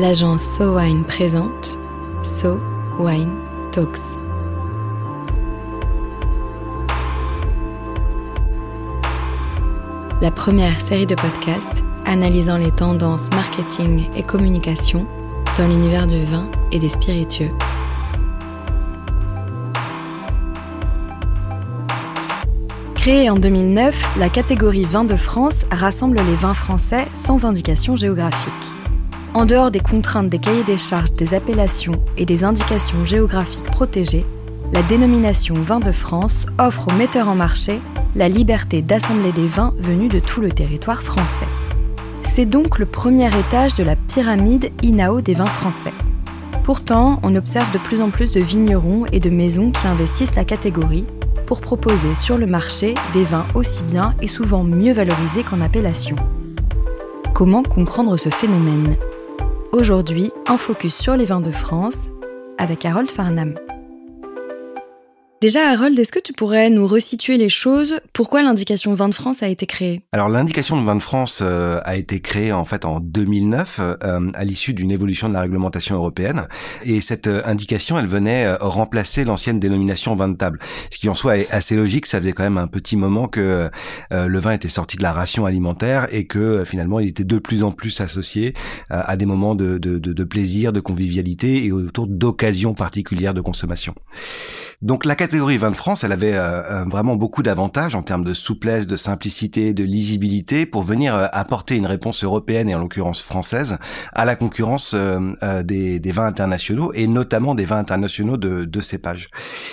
l'agence So Wine présente So Wine Talks. La première série de podcasts analysant les tendances marketing et communication dans l'univers du vin et des spiritueux. Créée en 2009, la catégorie vin de France rassemble les vins français sans indication géographique. En dehors des contraintes des cahiers des charges des appellations et des indications géographiques protégées, la dénomination Vin de France offre aux metteurs en marché la liberté d'assembler des vins venus de tout le territoire français. C'est donc le premier étage de la pyramide INAO des vins français. Pourtant, on observe de plus en plus de vignerons et de maisons qui investissent la catégorie pour proposer sur le marché des vins aussi bien et souvent mieux valorisés qu'en appellation. Comment comprendre ce phénomène? Aujourd'hui, un focus sur les vins de France avec Harold Farnham. Déjà, Harold, est-ce que tu pourrais nous resituer les choses? Pourquoi l'indication vin de France a été créée? Alors, l'indication de vin de France euh, a été créée en fait en 2009 euh, à l'issue d'une évolution de la réglementation européenne. Et cette euh, indication, elle venait remplacer l'ancienne dénomination vin de table. Ce qui en soi est assez logique. Ça faisait quand même un petit moment que le vin était sorti de la ration alimentaire et que finalement, il était de plus en plus associé à des moments de, de, de, de plaisir, de convivialité et autour d'occasions particulières de consommation. Donc la catégorie vin de France, elle avait euh, euh, vraiment beaucoup d'avantages en termes de souplesse, de simplicité, de lisibilité pour venir euh, apporter une réponse européenne et en l'occurrence française à la concurrence des, vins internationaux et notamment des vins internationaux de, cépage.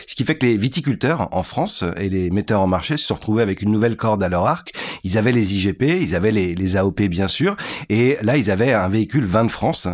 Ce qui fait que les viticulteurs en France et les metteurs en marché se sont retrouvés avec une nouvelle corde à leur arc. Ils avaient les IGP, ils avaient les, les AOP bien sûr, et là ils avaient un véhicule vin de France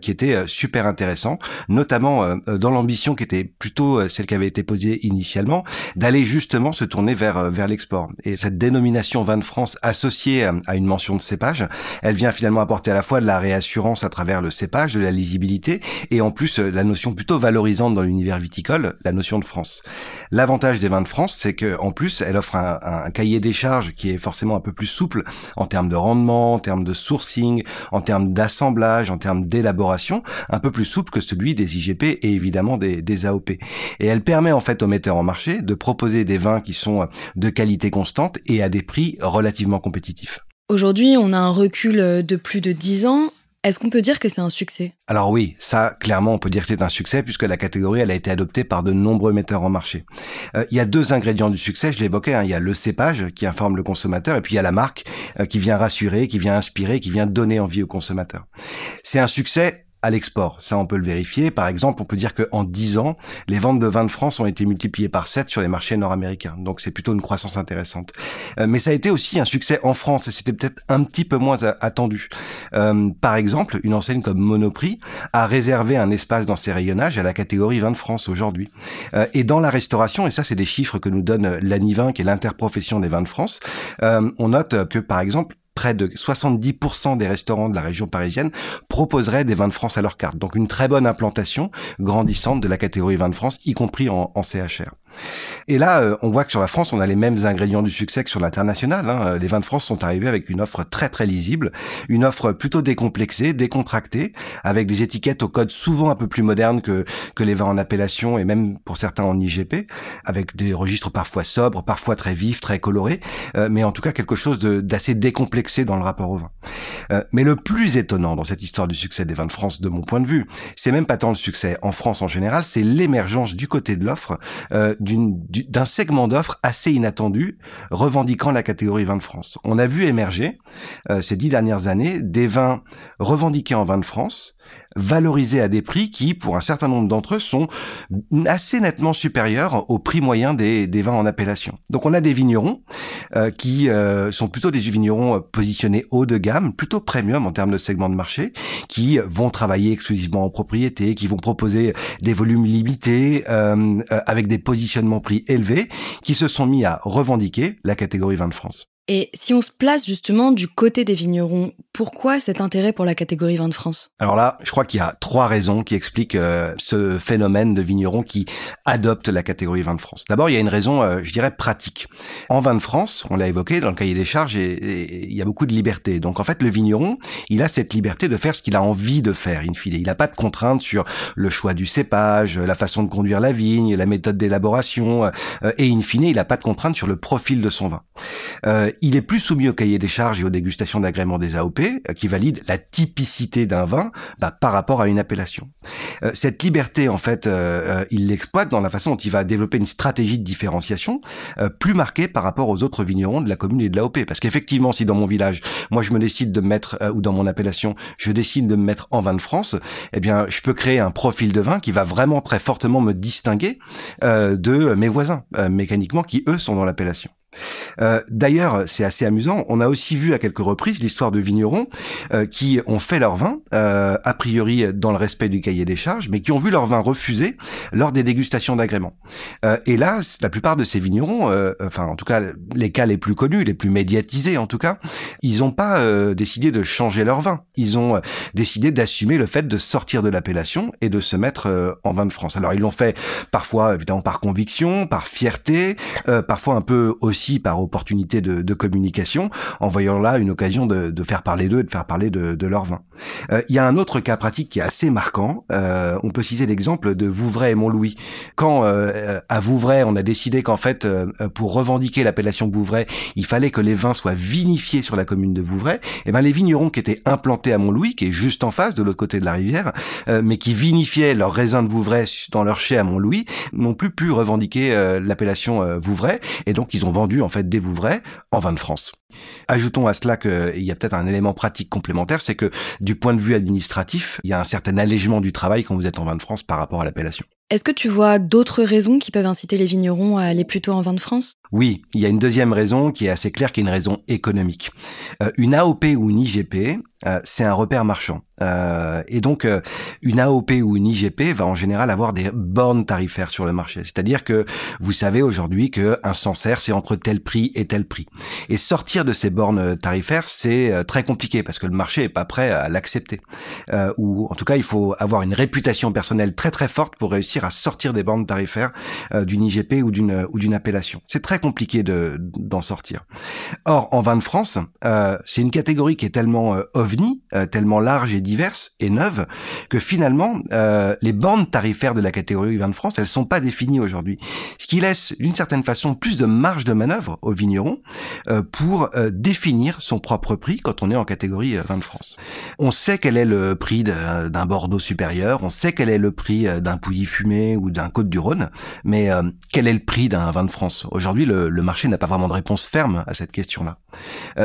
qui était super intéressant, notamment dans l'ambition qui était plutôt celle qu'avait été posée initialement, d'aller justement se tourner vers euh, vers l'export. Et cette dénomination vin de France associée à une mention de cépage, elle vient finalement apporter à la fois de la réassurance à travers le cépage, de la lisibilité, et en plus euh, la notion plutôt valorisante dans l'univers viticole, la notion de France. L'avantage des vins de France, c'est que en plus, elle offre un, un cahier des charges qui est forcément un peu plus souple en termes de rendement, en termes de sourcing, en termes d'assemblage, en termes d'élaboration, un peu plus souple que celui des IGP et évidemment des, des AOP. Et elle permet en fait aux metteurs en marché de proposer des vins qui sont de qualité constante et à des prix relativement compétitifs. Aujourd'hui, on a un recul de plus de 10 ans. Est-ce qu'on peut dire que c'est un succès? Alors oui, ça clairement on peut dire que c'est un succès puisque la catégorie elle a été adoptée par de nombreux metteurs en marché. Euh, il y a deux ingrédients du succès, je l'évoquais, hein. il y a le cépage qui informe le consommateur et puis il y a la marque euh, qui vient rassurer, qui vient inspirer, qui vient donner envie au consommateur. C'est un succès à l'export. Ça, on peut le vérifier. Par exemple, on peut dire qu'en 10 ans, les ventes de vin de France ont été multipliées par 7 sur les marchés nord-américains. Donc, c'est plutôt une croissance intéressante. Euh, mais ça a été aussi un succès en France et c'était peut-être un petit peu moins attendu. Euh, par exemple, une enseigne comme Monoprix a réservé un espace dans ses rayonnages à la catégorie vin de France aujourd'hui. Euh, et dans la restauration, et ça, c'est des chiffres que nous donne l'ANIVIN, qui est l'interprofession des vins de France, on note que, par exemple, près de 70% des restaurants de la région parisienne proposeraient des vins de France à leur carte. Donc une très bonne implantation grandissante de la catégorie vins de France, y compris en, en CHR. Et là, euh, on voit que sur la France, on a les mêmes ingrédients du succès que sur l'international. Hein. Les vins de France sont arrivés avec une offre très très lisible, une offre plutôt décomplexée, décontractée, avec des étiquettes au code souvent un peu plus modernes que, que les vins en appellation et même pour certains en IGP, avec des registres parfois sobres, parfois très vifs, très colorés, euh, mais en tout cas quelque chose d'assez décomplexé dans le rapport au vin. Euh, mais le plus étonnant dans cette histoire du succès des vins de France, de mon point de vue, c'est même pas tant le succès en France en général, c'est l'émergence du côté de l'offre d'un segment d'offres assez inattendu, revendiquant la catégorie vin de France. On a vu émerger euh, ces dix dernières années des vins revendiqués en vin de France, valorisés à des prix qui, pour un certain nombre d'entre eux, sont assez nettement supérieurs au prix moyen des, des vins en appellation. Donc on a des vignerons euh, qui euh, sont plutôt des vignerons positionnés haut de gamme, plutôt premium en termes de segment de marché, qui vont travailler exclusivement en propriété, qui vont proposer des volumes limités avec des positions prix élevés qui se sont mis à revendiquer la catégorie vin de France. Et si on se place justement du côté des vignerons, pourquoi cet intérêt pour la catégorie vin de France? Alors là, je crois qu'il y a trois raisons qui expliquent euh, ce phénomène de vignerons qui adoptent la catégorie vin de France. D'abord, il y a une raison, euh, je dirais, pratique. En vin de France, on l'a évoqué dans le cahier des charges, il y a beaucoup de liberté. Donc en fait, le vigneron, il a cette liberté de faire ce qu'il a envie de faire, in fine. Il n'a pas de contraintes sur le choix du cépage, la façon de conduire la vigne, la méthode d'élaboration, euh, et in fine, il n'a pas de contraintes sur le profil de son vin il est plus soumis au cahier des charges et aux dégustations d'agrément des AOP, euh, qui valident la typicité d'un vin bah, par rapport à une appellation. Euh, cette liberté, en fait, euh, il l'exploite dans la façon dont il va développer une stratégie de différenciation plus marquée par rapport aux autres vignerons de la commune et de l'AOP. Parce qu'effectivement, si dans mon village, moi je me décide de me mettre, ou dans mon appellation, je décide de me mettre en vin de France, eh bien, je peux créer un profil de vin qui va vraiment très fortement me distinguer de mes voisins, mécaniquement, qui eux sont dans l'appellation. Euh, d'ailleurs, c'est assez amusant. On a aussi vu à quelques reprises l'histoire de vignerons euh, qui ont fait leur vin, euh, a priori dans le respect du cahier des charges, mais qui ont vu leur vin refusé lors des dégustations d'agrément. et là, la plupart de ces vignerons, enfin en tout cas les cas les plus connus, les plus médiatisés en tout cas, ils n'ont pas décidé de changer leur vin. Ils ont décidé d'assumer le fait de sortir de l'appellation et de se mettre en vin de France. Alors ils l'ont fait parfois évidemment par conviction, par fierté, parfois un peu aussi par opportunité de, communication, en voyant là une occasion de, faire parler d'eux et de faire parler de, leur vin. Euh, il y a un autre cas pratique qui est assez marquant. Euh, on peut citer l'exemple de Vouvray et Montlouis. Quand euh, à Vouvray, on a décidé qu'en fait, pour revendiquer l'appellation Vouvray, il fallait que les vins soient vinifiés sur la commune de Vouvray, et eh ben les vignerons qui étaient implantés à Montlouis, qui est juste en face, de l'autre côté de la rivière, mais qui vinifiaient leurs raisins de Vouvray dans leur chai à Montlouis, n'ont plus pu revendiquer l'appellation Vouvray, et donc ils ont vendu en fait des Vouvray en vin de France. Ajoutons à cela qu'il y a peut-être un élément pratique complémentaire, c'est que du point de vue administratif, il y a un certain allègement du travail quand vous êtes en vin de France par rapport à l'appellation. Est-ce que tu vois d'autres raisons qui peuvent inciter les vignerons à aller plutôt en vin de France? Oui, il y a une deuxième raison qui est assez claire, qui est une raison économique. Euh, une AOP ou une IGP, euh, c'est un repère marchand. Euh, et donc, euh, une AOP ou une IGP va en général avoir des bornes tarifaires sur le marché. C'est-à-dire que vous savez aujourd'hui qu'un Sancerre, c'est entre tel prix et tel prix. Et sortir de ces bornes tarifaires, c'est très compliqué parce que le marché est pas prêt à l'accepter. ou en tout cas, il faut avoir une réputation personnelle très très forte pour réussir à sortir des bornes tarifaires d'une IGP ou d'une ou d'une appellation. C'est très compliqué de d'en sortir. Or, en vin de France, c'est une catégorie qui est tellement euh, tellement large et diverse et neuve que finalement euh, les bornes tarifaires de la catégorie vin de France, elles sont pas définies aujourd'hui. Ce qui laisse d'une certaine façon plus de marge de manœuvre aux vignerons euh, pour définir son propre prix quand on est en catégorie vin de France. On sait quel est le prix d'un Bordeaux supérieur, on sait quel est le prix d'un Pouilly fumé ou d'un Côte du Rhône, mais quel est le prix d'un vin de France? Aujourd'hui, le, marché n'a pas vraiment de réponse ferme à cette question-là.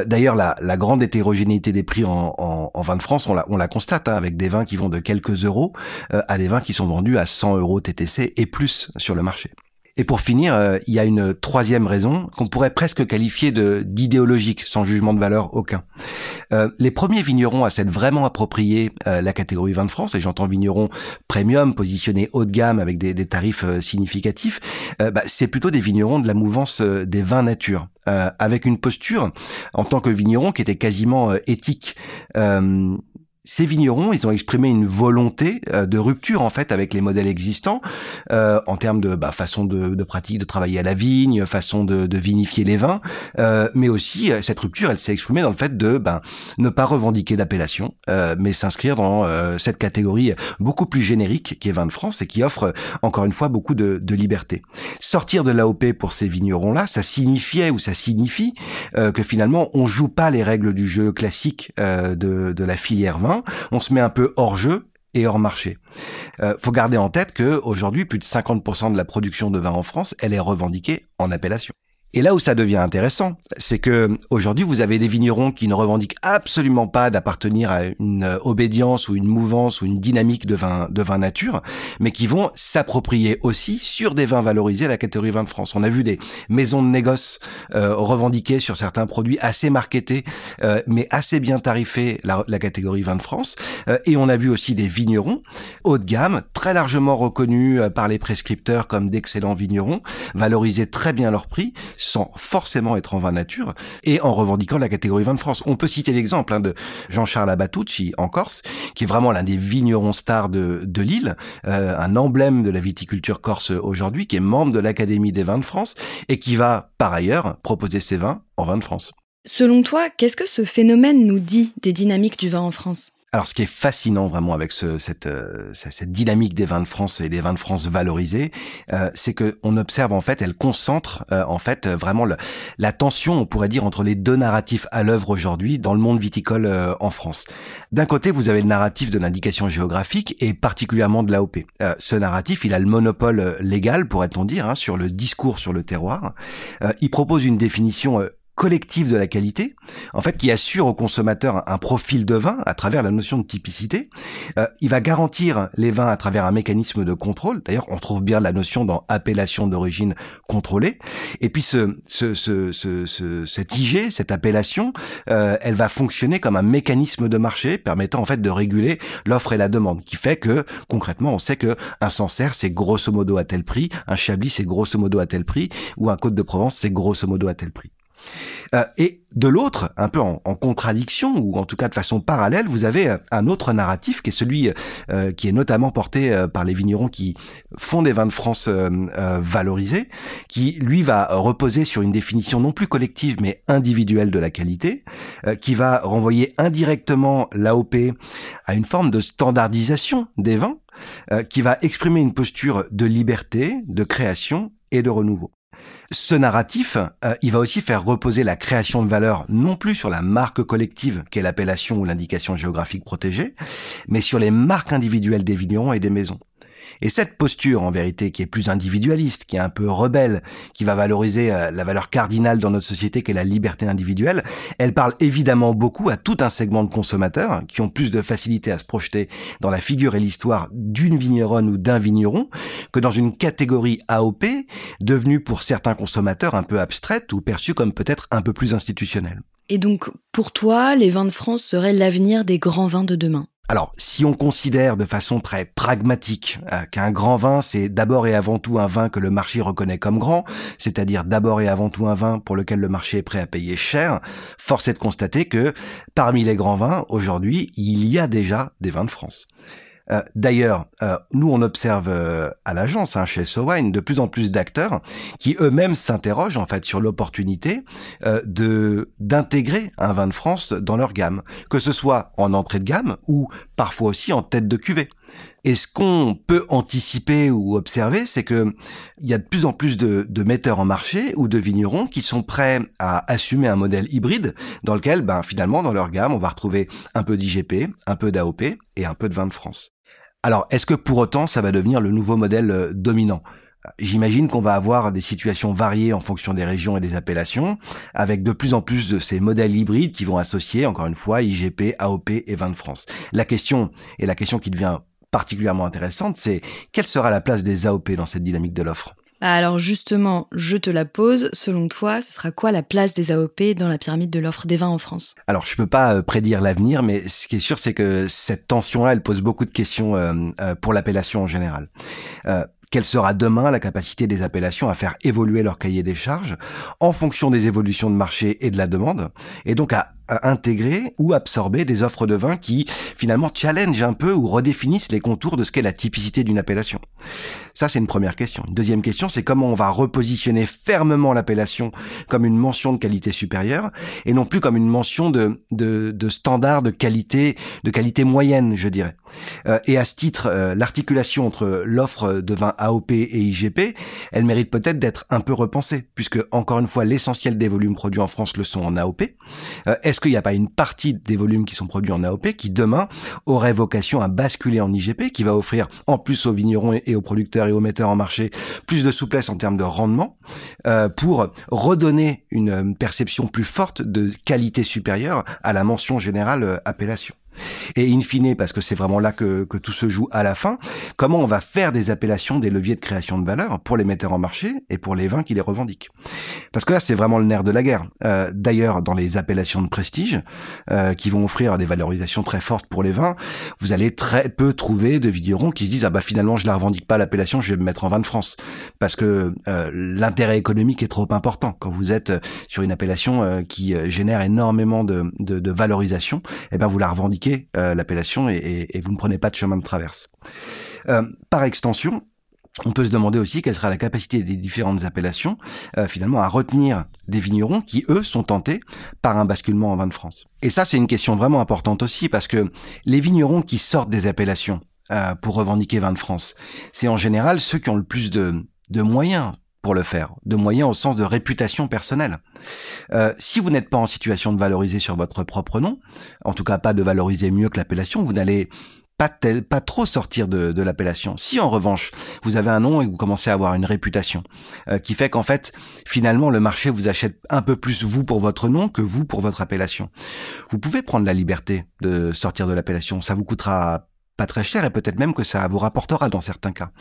D'ailleurs, la, grande hétérogénéité des prix en, vin de France, on la, on la constate hein, avec des vins qui vont de quelques euros euh, à des vins qui sont vendus à 100 euros TTC et plus sur le marché. Et pour finir, euh, il y a une troisième raison qu'on pourrait presque qualifier de d'idéologique, sans jugement de valeur aucun. Euh, les premiers vignerons à s'être vraiment approprié la catégorie vin de France, et j'entends vignerons premium, positionnés haut de gamme avec des, tarifs significatifs, bah, c'est plutôt des vignerons de la mouvance des vins nature. Euh, avec une posture en tant que vigneron qui était quasiment euh, éthique. Ces vignerons, ils ont exprimé une volonté euh, de rupture en fait avec les modèles existants euh, en termes de bah, façon de, de, pratique de travailler à la vigne, façon de, de vinifier les vins, euh, mais aussi euh, cette rupture, elle s'est exprimée dans le fait de ben, ne pas revendiquer d'appellation, euh, mais s'inscrire dans euh, cette catégorie beaucoup plus générique qui est vin de France et qui offre encore une fois beaucoup de, de liberté. Sortir de l'AOP pour ces vignerons-là, ça signifiait ou ça signifie que finalement on joue pas les règles du jeu classique de, de la filière vin on se met un peu hors jeu et hors marché. Euh, faut garder en tête que aujourd'hui, plus de 50% de la production de vin en France, elle est revendiquée en appellation. Et là où ça devient intéressant, c'est que aujourd'hui vous avez des vignerons qui ne revendiquent absolument pas d'appartenir à une euh, obédience ou une mouvance ou une dynamique de vin de vin nature, mais qui vont s'approprier aussi sur des vins valorisés la catégorie vin de France. On a vu des maisons de négoce euh, revendiquer sur certains produits assez marketés, euh, mais assez bien tarifés la, la catégorie vin de France, euh, et on a vu aussi des vignerons haut de gamme, très largement reconnus par les prescripteurs comme d'excellents vignerons, valoriser très bien leur prix sans forcément être en vin nature, et en revendiquant la catégorie vin de France. On peut citer l'exemple hein, de Jean-Charles Abatucci en Corse, qui est vraiment l'un des vignerons stars de, de l'île, euh, un emblème de la viticulture corse aujourd'hui, qui est membre de l'Académie des vins de France, et qui va par ailleurs proposer ses vins en vin de France. Selon toi, qu'est-ce que ce phénomène nous dit des dynamiques du vin en France? Alors, ce qui est fascinant vraiment avec ce, cette, euh, cette dynamique des vins de France et des vins de France valorisés, euh, c'est que on observe en fait, elle concentre euh, en fait vraiment le, la tension, on pourrait dire, entre les deux narratifs à l'œuvre aujourd'hui dans le monde viticole en France. D'un côté, vous avez le narratif de l'indication géographique et particulièrement de l'AOP. ce narratif, il a le monopole légal, pourrait-on dire, hein, sur le discours sur le terroir. il propose une définition collectif de la qualité, en fait, qui assure au consommateur un, profil de vin à travers la notion de typicité. Euh, il va garantir les vins à travers un mécanisme de contrôle. D'ailleurs, on trouve bien la notion dans appellation d'origine contrôlée. Et puis, ce, ce, ce, ce, cette IG, cette appellation, euh, elle va fonctionner comme un mécanisme de marché permettant en fait de réguler l'offre et la demande, qui fait que concrètement, on sait que un Sancerre c'est grosso modo à tel prix, un Chablis c'est grosso modo à tel prix, ou un Côte de Provence c'est grosso modo à tel prix. Euh, et de l'autre, un peu en, contradiction ou en tout cas de façon parallèle, vous avez euh, un autre narratif qui est celui euh, qui est notamment porté par les vignerons qui font des vins de France valorisés, qui lui va reposer sur une définition non plus collective mais individuelle de la qualité, qui va renvoyer indirectement l'AOP à une forme de standardisation des vins, qui va exprimer une posture de liberté, de création et de renouveau. Ce narratif, euh, il va aussi faire reposer la création de valeur non plus sur la marque collective qu'est l'appellation ou l'indication géographique protégée, mais sur les marques individuelles des vignerons et des maisons. Et cette posture, en vérité, qui est plus individualiste, qui est un peu rebelle, qui va valoriser euh, la valeur cardinale dans notre société qu'est la liberté individuelle, elle parle évidemment beaucoup à tout un segment de consommateurs qui ont plus de facilité à se projeter dans la figure et l'histoire d'une vigneronne ou d'un vigneron que dans une catégorie AOP devenue pour certains consommateurs un peu abstraite ou perçue comme peut-être un peu plus institutionnelle. Et donc, pour toi, les vins de France seraient l'avenir des grands vins de demain? Alors, si on considère de façon très pragmatique euh, qu'un grand vin, c'est d'abord et avant tout un vin que le marché reconnaît comme grand, c'est-à-dire d'abord et avant tout un vin pour lequel le marché est prêt à payer cher, force est de constater que parmi les grands vins, aujourd'hui, il y a déjà des vins de France. Euh, d'ailleurs, euh, nous on observe euh, à l'agence, hein, chez Sowine, de plus en plus d'acteurs qui eux-mêmes s'interrogent en fait sur l'opportunité de d'intégrer un vin de France dans leur gamme, que ce soit en entrée de gamme ou parfois aussi en tête de cuvée. Et ce qu'on peut anticiper ou observer, c'est que il y a de plus en plus de, de, metteurs en marché ou de vignerons qui sont prêts à assumer un modèle hybride dans lequel, ben, finalement, dans leur gamme, on va retrouver un peu d'IGP, un peu d'AOP et un peu de vin de France. Alors, est-ce que pour autant, ça va devenir le nouveau modèle euh, dominant? J'imagine qu'on va avoir des situations variées en fonction des régions et des appellations, avec de plus en plus de ces modèles hybrides qui vont associer, encore une fois, IGP, AOP et vin de France. La question, et la question qui devient particulièrement intéressante, c'est quelle sera la place des AOP dans cette dynamique de l'offre? Bah, alors justement, je te la pose. Selon toi, ce sera quoi la place des AOP dans la pyramide de l'offre des vins en France? Alors je peux pas euh, prédire l'avenir, mais ce qui est sûr, c'est que cette tension-là, elle pose beaucoup de questions euh, euh, pour l'appellation en général. quelle sera demain la capacité des appellations à faire évoluer leur cahier des charges en fonction des évolutions de marché et de la demande, et donc à intégrer ou absorber des offres de vin qui finalement challenge un peu ou redéfinissent les contours de ce qu'est la typicité d'une appellation. Ça, c'est une première question. Une deuxième question, c'est comment on va repositionner fermement l'appellation comme une mention de qualité supérieure et non plus comme une mention de, de, de standard de qualité, de qualité moyenne, je dirais. Euh, et à ce titre, euh, l'articulation entre l'offre de vin AOP et IGP, elle mérite peut-être d'être un peu repensée, puisque encore une fois, l'essentiel des volumes produits en France le sont en AOP. Euh, est-ce qu'il n'y a pas une partie des volumes qui sont produits en AOP qui demain aurait vocation à basculer en IGP, qui va offrir en plus aux vignerons et aux producteurs et aux metteurs en marché plus de souplesse en termes de rendement euh, pour redonner une perception plus forte de qualité supérieure à la mention générale euh, appellation? Et in fine, parce que c'est vraiment là que, que tout se joue à la fin, comment on va faire des appellations, des leviers de création de valeur pour les metteurs en marché et pour les vins qui les revendiquent? Parce que là, c'est vraiment le nerf de la guerre. Euh, D'ailleurs, dans les appellations de prestige, euh, qui vont offrir des valorisations très fortes pour les vins, vous allez très peu trouver de vignerons qui se disent ah bah finalement je la revendique pas l'appellation, je vais me mettre en vin de France, parce que euh, l'intérêt économique est trop important quand vous êtes sur une appellation euh, qui euh, génère énormément de, de, de valorisation. Eh ben vous la revendiquez l'appellation et, vous ne prenez pas de chemin de traverse. par extension, on peut se demander aussi quelle sera la capacité des différentes appellations euh, finalement à retenir des vignerons qui eux sont tentés par un basculement en vin de France. Et ça c'est une question vraiment importante aussi parce que les vignerons qui sortent des appellations euh, pour revendiquer vin de France, c'est en général ceux qui ont le plus de moyens le faire, de moyens au sens de réputation personnelle. Euh, si vous n'êtes pas en situation de valoriser sur votre propre nom, en tout cas pas de valoriser mieux que l'appellation, vous n'allez pas tel, pas trop sortir de, l'appellation. Si en revanche vous avez un nom et vous commencez à avoir une réputation euh, qui fait qu'en fait finalement le marché vous achète un peu plus vous pour votre nom que vous pour votre appellation, vous pouvez prendre la liberté de sortir de l'appellation. Ça vous coûtera pas très cher et peut-être même que ça vous rapportera dans certains cas.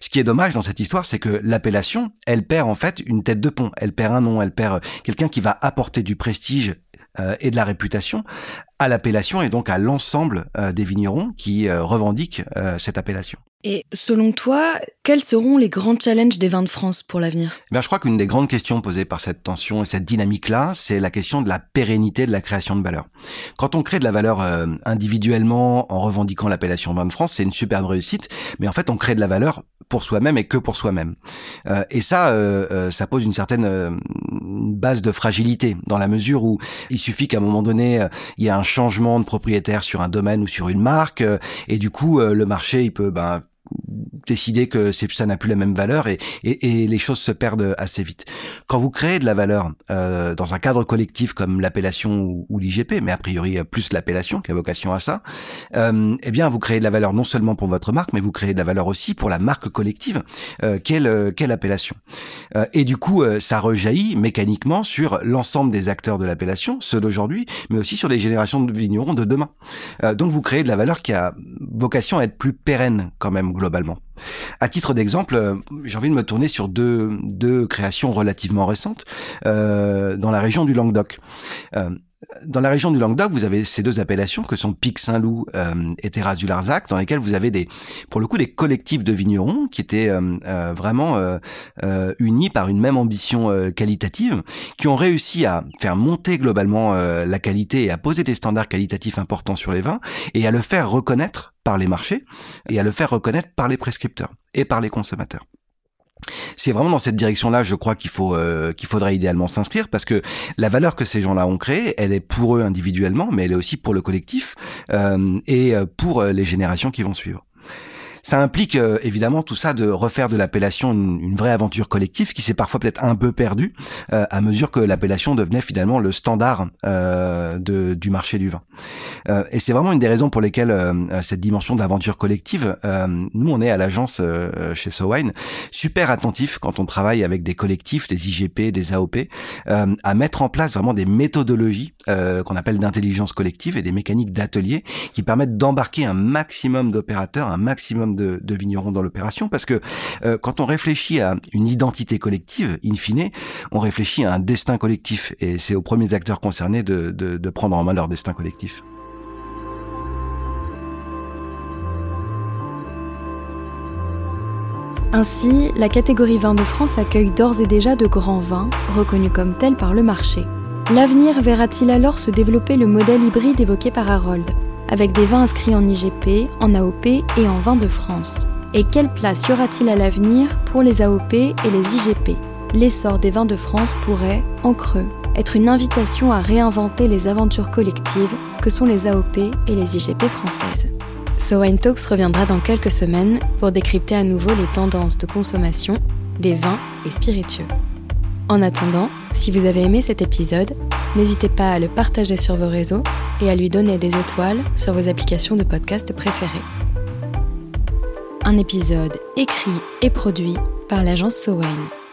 Ce qui est dommage dans cette histoire, c'est que l'appellation, elle perd en fait une tête de pont, elle perd un nom, elle perd quelqu'un qui va apporter du prestige euh, et de la réputation à l'appellation et donc à l'ensemble euh, des vignerons qui euh, revendiquent cette appellation. Et selon toi, quels seront les grands challenges des vins de France pour l'avenir? Ben, Je crois qu'une des grandes questions posées par cette tension et cette dynamique-là, c'est la question de la pérennité de la création de valeur. Quand on crée de la valeur individuellement en revendiquant l'appellation vin de France, c'est une superbe réussite, mais en fait on crée de la valeur pour soi-même et que pour soi-même. Euh, et ça, euh, euh, ça pose une certaine base de fragilité dans la mesure où il suffit qu'à un moment donné, il y ait un changement de propriétaire sur un domaine ou sur une marque, et du coup, le marché, il peut ben, décider que ça n'a plus la même valeur et, et, et, les choses se perdent assez vite. Quand vous créez de la valeur euh, dans un cadre collectif comme l'appellation ou, l'IGP, mais a priori plus l'appellation qui a vocation à ça, euh, eh bien vous créez de la valeur non seulement pour votre marque, mais vous créez de la valeur aussi pour la marque collective euh, qu'est l'appellation. Euh, et du coup, euh, ça rejaillit mécaniquement sur l'ensemble des acteurs de l'appellation, ceux d'aujourd'hui, mais aussi sur les générations de vignerons de demain. Euh, donc vous créez de la valeur qui a vocation à être plus pérenne quand même globalement. À titre d'exemple, euh, j'ai envie de me tourner sur deux, deux créations relativement récentes euh, dans la région du Languedoc. Euh, dans la région du Languedoc, vous avez ces deux appellations que sont Pic Saint-Loup euh, et Terrasse du Larzac, dans lesquelles vous avez des, pour le coup, des collectifs de vignerons qui étaient euh, euh, vraiment unis par une même ambition qualitative, qui ont réussi à faire monter globalement la qualité et à poser des standards qualitatifs importants sur les vins et à le faire reconnaître par les marchés et à le faire reconnaître par les prescripteurs et par les consommateurs. C'est vraiment dans cette direction-là, je crois qu'il faut euh, qu'il faudrait idéalement s'inscrire parce que la valeur que ces gens-là ont créée, elle est pour eux individuellement, mais elle est aussi pour le collectif euh, et euh, pour les générations qui vont suivre. Ça implique euh, évidemment tout ça de refaire de l'appellation une, vraie aventure collective qui s'est parfois peut-être un peu perdue euh, à mesure que l'appellation devenait finalement le standard euh, de, du marché du vin. et c'est vraiment une des raisons pour lesquelles cette dimension d'aventure collective, nous on est à l'agence chez SoWine super attentif quand on travaille avec des collectifs, des IGP, des AOP, à mettre en place vraiment des méthodologies qu'on appelle d'intelligence collective et des mécaniques d'atelier qui permettent d'embarquer un maximum d'opérateurs, un maximum de, vignerons dans l'opération, parce que euh, quand on réfléchit à une identité collective, in fine, on réfléchit à un destin collectif, et c'est aux premiers acteurs concernés de, de prendre en main leur destin collectif. Ainsi, la catégorie vin de France accueille d'ores et déjà de grands vins, reconnus comme tels par le marché. L'avenir verra-t-il alors se développer le modèle hybride évoqué par Harold, avec des vins inscrits en IGP, en AOP et en vin de France. Et quelle place y aura-t-il à l'avenir pour les AOP et les IGP L'essor des vins de France pourrait, en creux, être une invitation à réinventer les aventures collectives que sont les AOP et les IGP françaises. So Wine Talks reviendra dans quelques semaines pour décrypter à nouveau les tendances de consommation des vins et spiritueux. En attendant, si vous avez aimé cet épisode, n'hésitez pas à le partager sur vos réseaux et à lui donner des étoiles sur vos applications de podcast préférées. Un épisode écrit et produit par l'agence SoWine.